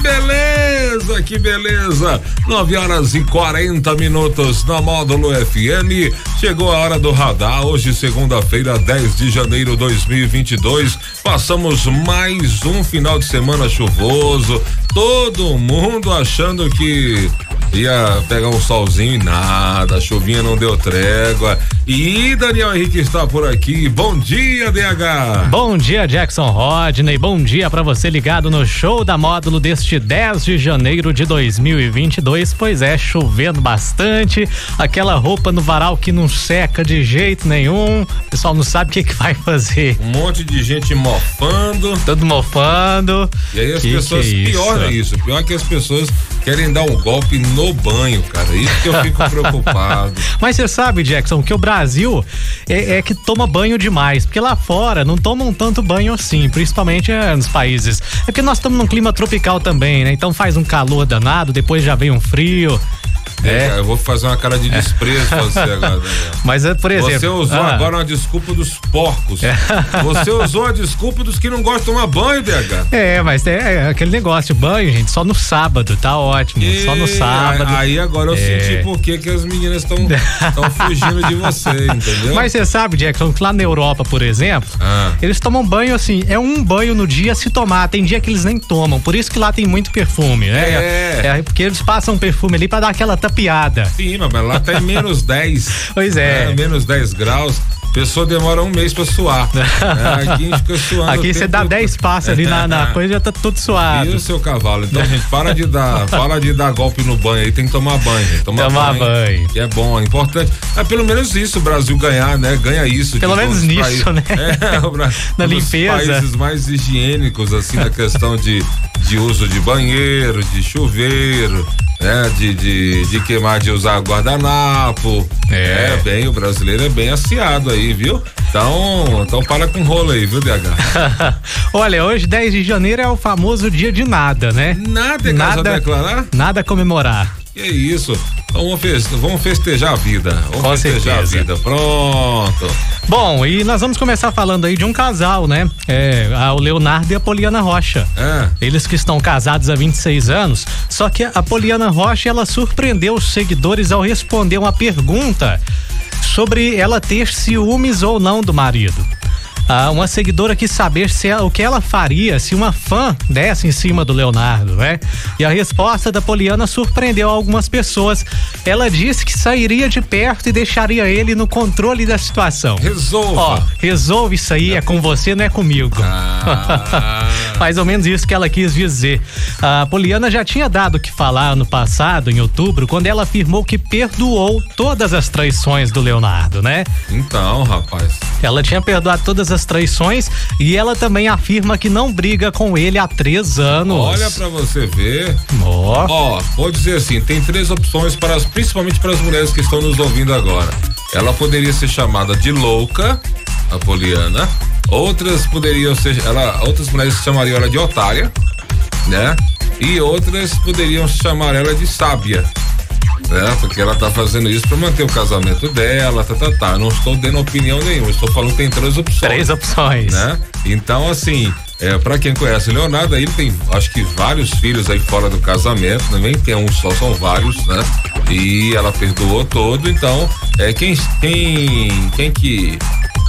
Beleza, que beleza. 9 horas e 40 minutos na Módulo FM. Chegou a hora do radar. Hoje, segunda-feira, 10 de janeiro de 2022. Passamos mais um final de semana chuvoso. Todo mundo achando que ia pegar um solzinho e nada, a chuvinha não deu trégua. E Daniel Henrique está por aqui. Bom dia, DH. Bom dia, Jackson Rodney. Bom dia para você ligado no show da módulo deste 10 de janeiro de 2022. Pois é, chovendo bastante, aquela roupa no varal que não seca de jeito nenhum. O pessoal não sabe o que, que vai fazer. Um monte de gente mofando. Todo mofando. E aí as que pessoas, que é pior é isso, pior que as pessoas querem dar um golpe no banho, cara. Isso que eu fico preocupado. Mas você sabe, Jackson, que o Brasil é, é, que toma banho demais, porque lá fora não tomam tanto banho assim, principalmente é, nos países. É porque nós estamos num clima tropical também, né? Então faz um calor danado, depois já vem um frio. É. eu vou fazer uma cara de desprezo pra você agora. Mas, é, por exemplo. Você usou ah. agora uma desculpa dos porcos. É. Você usou a desculpa dos que não gostam de tomar banho, DH. É, mas é, é aquele negócio, banho, gente, só no sábado, tá ótimo. E... Só no sábado. Aí agora eu é. senti por que as meninas estão fugindo de você, entendeu? Mas você sabe, Jackson, que lá na Europa, por exemplo, ah. eles tomam banho assim, é um banho no dia se tomar. Tem dia que eles nem tomam. Por isso que lá tem muito perfume, né? É. é porque eles passam perfume ali pra dar aquela piada. Sim, mas lá tá em menos 10. Pois é. Né? Menos 10 graus. A pessoa demora um mês pra suar. é, aqui a gente fica suando. Aqui você dá 10 passos ali na, na coisa já tá tudo suado. E o seu cavalo? Então, gente, para de dar, para de dar golpe no banho aí, tem que tomar banho, gente. Tomar, tomar banho. banho. Que é bom, é importante. É pelo menos isso, o Brasil ganhar, né? Ganha isso. Pelo menos nisso, né? É, o Brasil, na um limpeza. países mais higiênicos, assim, na questão de, de uso de banheiro, de chuveiro, né? De, de, de queimar, de usar guardanapo. É. é, bem, o brasileiro é bem aciado aí, viu? Então, então para com rolo aí, viu, DH? Olha, hoje, 10 de janeiro, é o famoso dia de nada, né? Nada é nada, declarar? Nada a Que isso? Então vamos, festejar, vamos festejar a vida. Vamos Com festejar certeza. a vida. Pronto. Bom, e nós vamos começar falando aí de um casal, né? É, o Leonardo e a Poliana Rocha. É. Eles que estão casados há 26 anos. Só que a Poliana Rocha, ela surpreendeu os seguidores ao responder uma pergunta sobre ela ter ciúmes ou não do marido. Ah, uma seguidora quis saber se ela, o que ela faria se uma fã desse em cima do Leonardo, né? E a resposta da Poliana surpreendeu algumas pessoas. Ela disse que sairia de perto e deixaria ele no controle da situação. Resolva. Ó, resolve isso aí, é com você, não é comigo. Ah. Mais ou menos isso que ela quis dizer. A Poliana já tinha dado o que falar no passado, em outubro, quando ela afirmou que perdoou todas as traições do Leonardo, né? Então, rapaz. Ela tinha perdoado todas as as traições e ela também afirma que não briga com ele há três anos. Olha para você ver. Ó, oh. vou dizer assim, tem três opções para as, principalmente para as mulheres que estão nos ouvindo agora. Ela poderia ser chamada de louca, a Poliana. Outras poderiam ser, ela, outras mulheres chamariam ela de otária, né? E outras poderiam chamar ela de sábia né? Porque ela tá fazendo isso para manter o casamento dela, tá, tá, tá. Não estou dando opinião nenhuma, estou falando que tem três opções. Três opções. Né? Então, assim, é, para quem conhece o Leonardo, ele tem, acho que vários filhos aí fora do casamento, nem tem um só, são vários, né? E ela perdoou todo, então, é quem quem quem que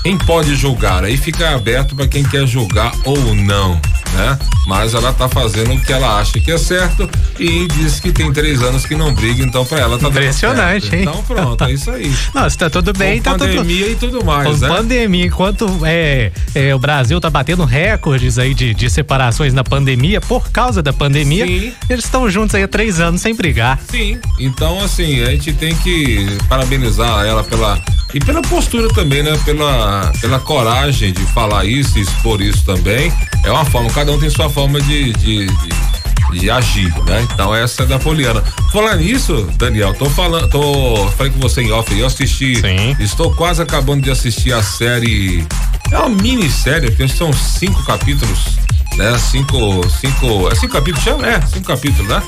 quem pode julgar? Aí fica aberto para quem quer julgar ou não né? Mas ela tá fazendo o que ela acha que é certo e diz que tem três anos que não briga, então pra ela tá Impressionante, hein? Então pronto, é isso aí. Não, se tá tudo bem, Com tá pandemia tudo... e tudo mais, Com né? pandemia, enquanto é, é, o Brasil tá batendo recordes aí de, de separações na pandemia, por causa da pandemia, Sim. eles estão juntos aí há três anos sem brigar. Sim, então assim, a gente tem que parabenizar ela pela e pela postura também, né? Pela, pela coragem de falar isso e expor isso também. É uma forma, cada um tem sua forma de, de, de de agir, né? Então essa é da Poliana. Falar nisso, Daniel, tô falando, tô falei com você em off, eu assisti, Sim. estou quase acabando de assistir a série, é uma minissérie, porque são cinco capítulos, né? Cinco, cinco, é cinco capítulos, chama? É, cinco capítulos, né?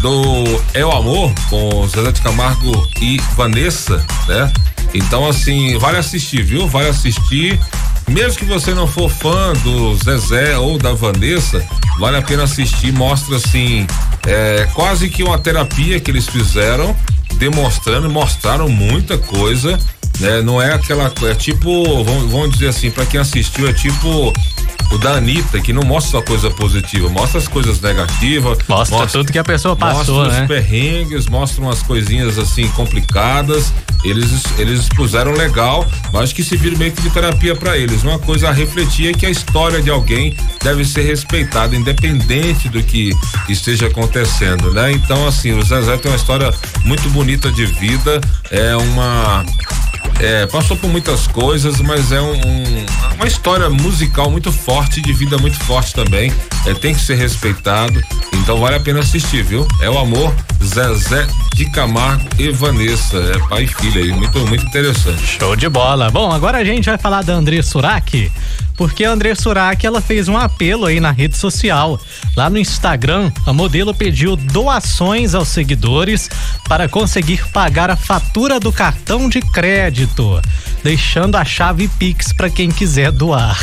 Do É o Amor, com Zezé de Camargo e Vanessa, né? Então, assim, vale assistir, viu? Vale assistir. Mesmo que você não for fã do Zezé ou da Vanessa, vale a pena assistir. Mostra, assim, é, quase que uma terapia que eles fizeram, demonstrando, mostraram muita coisa, né? Não é aquela, é tipo, vamos, vamos dizer assim, para quem assistiu, é tipo o da Anitta, que não mostra só coisa positiva, mostra as coisas negativas. Mostra, mostra tudo que a pessoa passou, mostra né? os perrengues, mostra umas coisinhas assim complicadas. Eles, eles expuseram legal, mas que se vira meio que de terapia para eles. Uma coisa a refletir é que a história de alguém deve ser respeitada, independente do que esteja acontecendo, né? Então, assim, o Zezé tem uma história muito bonita de vida, é uma é, passou por muitas coisas, mas é um, um, uma história musical muito forte, de vida muito forte também. É, tem que ser respeitado. Então vale a pena assistir, viu? É o amor Zezé de Camargo e Vanessa. É pai e filha aí. Muito, muito interessante. Show de bola. Bom, agora a gente vai falar da André Surak porque a André Surak ela fez um apelo aí na rede social. Lá no Instagram, a modelo pediu doações aos seguidores para conseguir pagar a fatura do cartão de crédito, deixando a chave Pix para quem quiser doar.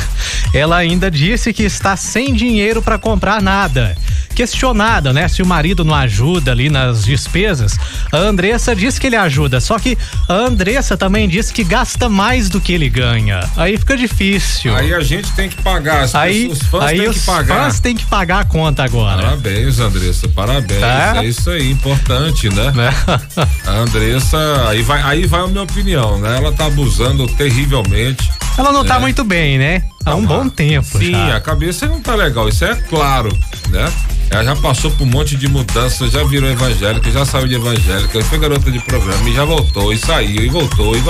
Ela ainda disse que está sem dinheiro para comprar nada questionada, né? Se o marido não ajuda ali nas despesas, a Andressa diz que ele ajuda, só que a Andressa também diz que gasta mais do que ele ganha. Aí fica difícil. Aí a gente tem que pagar, as aí, os fãs aí os que pagar. fãs têm que pagar a conta agora. Parabéns, Andressa, parabéns. É, é isso aí, importante, né? É. a Andressa, aí vai, aí vai a minha opinião, né? Ela tá abusando terrivelmente. Ela não tá né? tá muito bem, né? Há um bom tempo. Sim, já. a cabeça não tá legal, isso é claro, né? Ela já passou por um monte de mudanças, já virou evangélica, já saiu de evangélica, foi garota de programa e já voltou, e saiu, e voltou, e,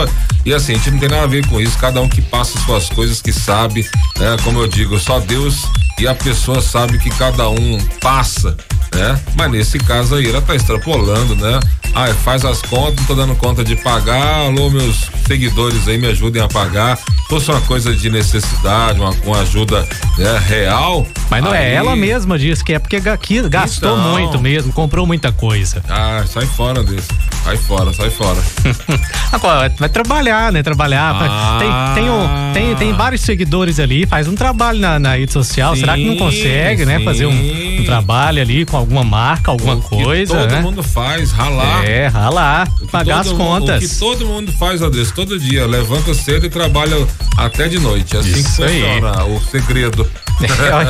e assim, a gente não tem nada a ver com isso, cada um que passa suas coisas que sabe, né? Como eu digo, só Deus e a pessoa sabe que cada um passa, né? Mas nesse caso aí, ela tá extrapolando, né? Ah, faz as contas, não tô dando conta de pagar, alô, meus seguidores aí me ajudem a pagar. Fosse uma coisa de necessidade, uma, uma ajuda né, real. Mas não é, aí... é ela mesma diz que é porque gastou então... muito mesmo, comprou muita coisa. Ah, sai fora desse. Sai fora, sai fora. Agora, vai trabalhar, né? Trabalhar. Ah. Tem, tem, um, tem, tem vários seguidores ali, faz um trabalho na, na rede social. Sim, Será que não consegue, sim. né? Fazer um, um, trabalho ali com alguma marca, alguma o coisa. todo né? mundo faz, ralar. É, ralar, pagar as contas. O que todo mundo faz, Andrés, todo dia. Levanta cedo e trabalha até de noite. Assim Isso que funciona aí. o segredo.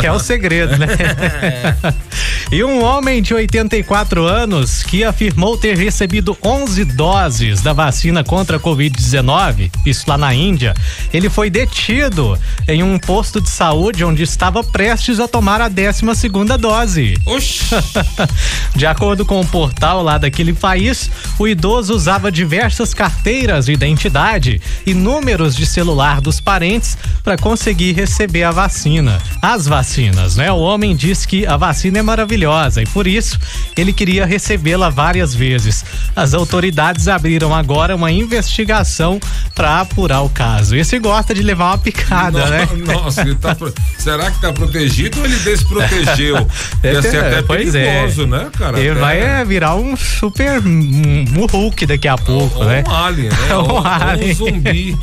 É, é o segredo, né? e um homem de 84 anos que afirmou ter recebido 11 doses da vacina contra a Covid-19, isso lá na Índia, ele foi detido em um posto de saúde onde estava prestes a tomar a 12 segunda dose. Oxi. de acordo com o portal lá daquele país, o idoso usava diversas carteiras de identidade e números de celular dos parentes para conseguir receber a vacina as vacinas, né? O homem diz que a vacina é maravilhosa e por isso ele queria recebê-la várias vezes. As autoridades abriram agora uma investigação para apurar o caso. Esse gosta de levar uma picada, no, né? Nossa, ele tá, será que tá protegido ou ele desprotegeu? Ia ser até pois é. perigoso, é. né, cara? Ele até... vai é, virar um super um, Hulk daqui a pouco, ou, né? Um alien, né? um, ou, alien. um zumbi.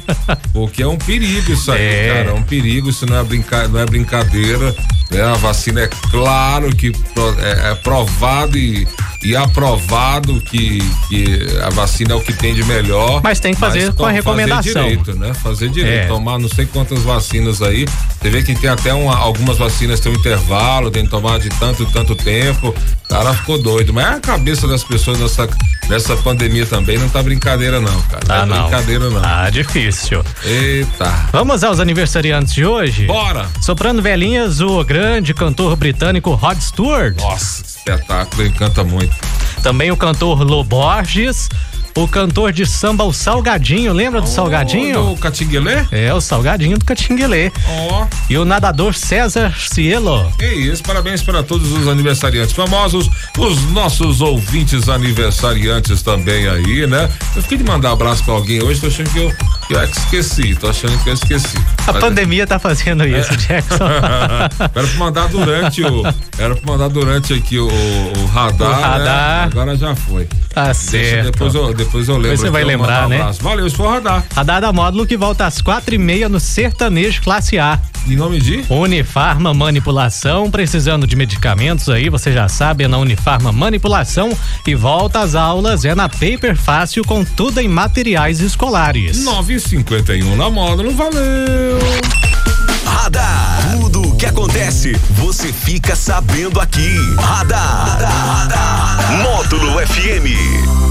Porque é um perigo isso aí, é. cara. É um perigo, isso não é, brinca, não é brincadeira brincadeira. Né? A vacina é claro que é, é provado e, e aprovado que, que a vacina é o que tem de melhor. Mas tem que fazer com a recomendação. Fazer direito, né? Fazer direito. É. Tomar não sei quantas vacinas aí. Você vê que tem até uma, algumas vacinas tem um intervalo, tem que tomar de tanto e tanto tempo. O cara ficou doido. Mas a cabeça das pessoas nessa, nessa pandemia também não tá brincadeira, não, cara. Ah, não é brincadeira, não. Ah, difícil. Eita. Vamos aos aniversariantes de hoje? Bora! Soprando velhinhas, o grande cantor britânico Rod Stewart. Nossa, espetáculo, ele canta muito. Também o cantor Loborges o cantor de samba, o Salgadinho, lembra do oh, Salgadinho? O Catinguelê? É, o Salgadinho do Catinguelê. Oh. E o nadador César Cielo. É isso, parabéns para todos os aniversariantes famosos, os nossos ouvintes aniversariantes também aí, né? Eu fiquei de mandar um abraço para alguém hoje, tô achando que eu, que eu esqueci, tô achando que eu esqueci. A Mas, pandemia tá fazendo isso, é. Jackson. era pra mandar durante o, era pra mandar durante aqui o, o radar, o radar. Né? Agora já foi. Tá certo. depois eu, depois eu lembro. Depois você vai lembrar, um né? Valeu, isso foi o radar. Radar da Módulo que volta às quatro e meia no Sertanejo Classe A. Em nome de? Unifarma Manipulação, precisando de medicamentos aí, você já sabe, é na Unifarma Manipulação e volta às aulas é na Paper Fácil com tudo em materiais escolares. 951 na Módulo, valeu! Radar. Tudo o que acontece, você fica sabendo aqui. Radar. Radar. Módulo FM.